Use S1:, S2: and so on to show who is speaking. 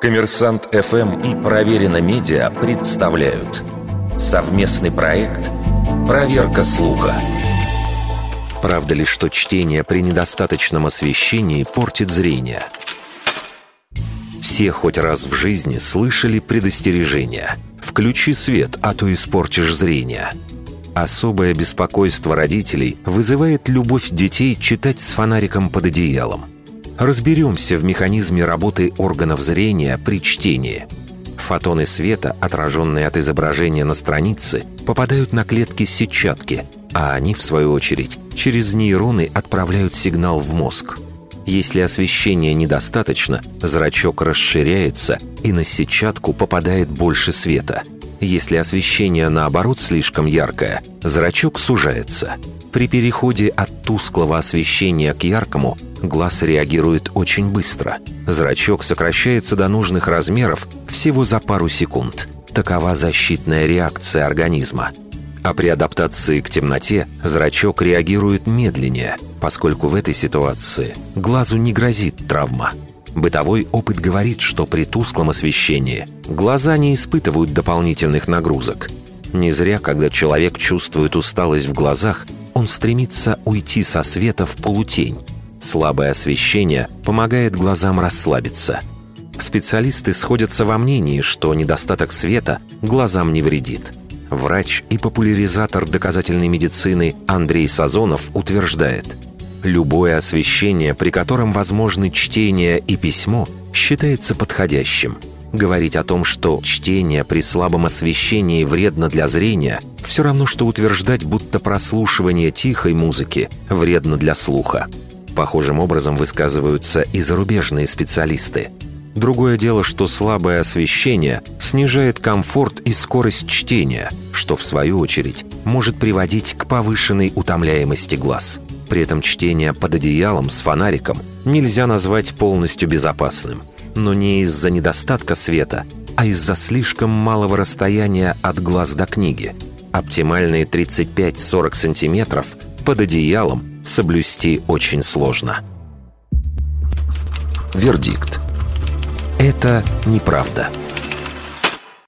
S1: Коммерсант ФМ и Проверено Медиа представляют совместный проект «Проверка слуха». Правда ли, что чтение при недостаточном освещении портит зрение? Все хоть раз в жизни слышали предостережение «Включи свет, а то испортишь зрение». Особое беспокойство родителей вызывает любовь детей читать с фонариком под одеялом – Разберемся в механизме работы органов зрения при чтении. Фотоны света, отраженные от изображения на странице, попадают на клетки сетчатки, а они, в свою очередь, через нейроны отправляют сигнал в мозг. Если освещения недостаточно, зрачок расширяется, и на сетчатку попадает больше света. Если освещение, наоборот, слишком яркое, зрачок сужается. При переходе от тусклого освещения к яркому глаз реагирует очень быстро. Зрачок сокращается до нужных размеров всего за пару секунд. Такова защитная реакция организма. А при адаптации к темноте зрачок реагирует медленнее, поскольку в этой ситуации глазу не грозит травма. Бытовой опыт говорит, что при тусклом освещении глаза не испытывают дополнительных нагрузок. Не зря, когда человек чувствует усталость в глазах, он стремится уйти со света в полутень, Слабое освещение помогает глазам расслабиться. Специалисты сходятся во мнении, что недостаток света глазам не вредит. Врач и популяризатор доказательной медицины Андрей Сазонов утверждает, любое освещение, при котором возможны чтение и письмо, считается подходящим. Говорить о том, что чтение при слабом освещении вредно для зрения, все равно, что утверждать, будто прослушивание тихой музыки вредно для слуха. Похожим образом высказываются и зарубежные специалисты. Другое дело, что слабое освещение снижает комфорт и скорость чтения, что в свою очередь может приводить к повышенной утомляемости глаз. При этом чтение под одеялом с фонариком нельзя назвать полностью безопасным. Но не из-за недостатка света, а из-за слишком малого расстояния от глаз до книги. Оптимальные 35-40 сантиметров под одеялом соблюсти очень сложно. Вердикт. Это неправда.